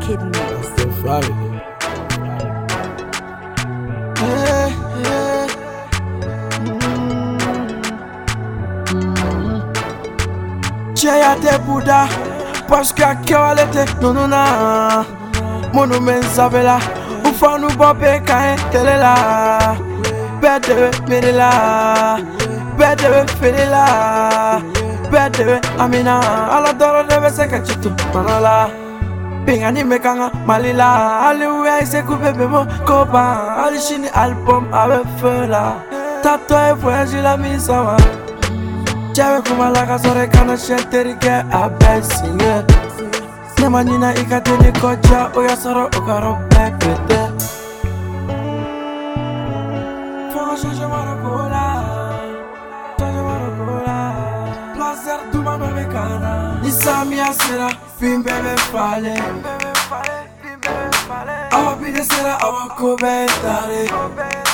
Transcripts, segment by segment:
Wicked Mix. Cheya te buda Paske a kewale te nununa Munu men sabela U fanu bɔ bɛɛ kan ye tele la Bɛɛ de bɛ la Bɛɛ de bɛ la Bɛɛ de bɛ amina Ala dɔrɔn de bɛ se pengani mekanga malila aliwe aisekupe bemo kopa. Alishini album awe fela tato e la misawa cɛbe kumalaka sɔrɔ i kana siɲɛ terikɛ a bɛɛ siɲɛ ne ma ɲina i ka teli kɔja o y'a sɔrɔ o karɔ bɛɛ pete Changement de couleur, changement de couleur Plaisir duman dɔ bɛ kan na Ni samiya sera fin bɛɛ bɛ falen Awa bi de sera awa ko bɛɛ tare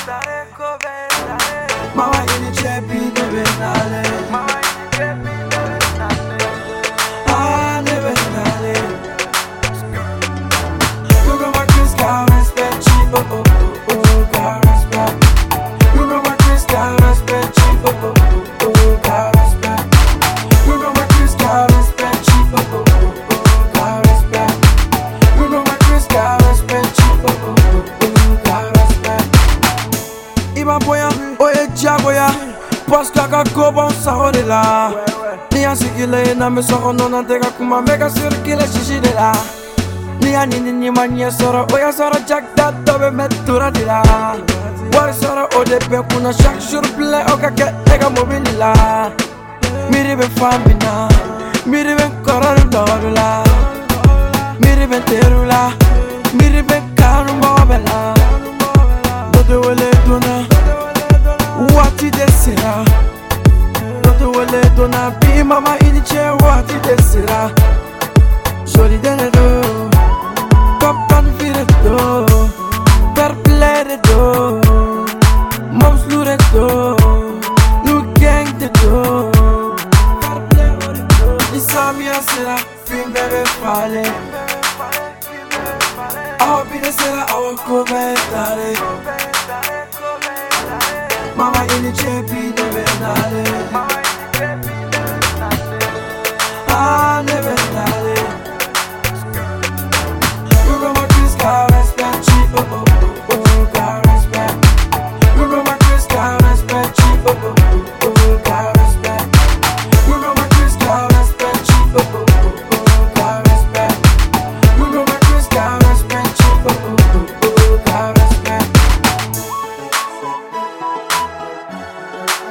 jagoya, paska ka koban sago de la. Ni a sigile na me sogo no na tega kuma me ka sirkile shishi de la. Ni a ni ni ma ɲɛ sɔrɔ o y'a sɔrɔ jakita dɔ bɛ mɛ tora de la wari sɔrɔ o de bɛ kunna chaque jour filɛ o ka kɛ e ka mobili la min na n dɔgɔdu la descerá Dando ele dona bima ma il cielo ti descerá Jori denedo Coptan viredo Perpleredo Mosluredo Nu gang de do Isa mia sera fin bebe fale Aho bine sera aho comentare Mama ini chepi nebe nale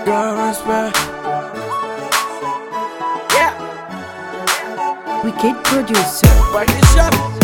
Got respect. Wicked Producer. Back up.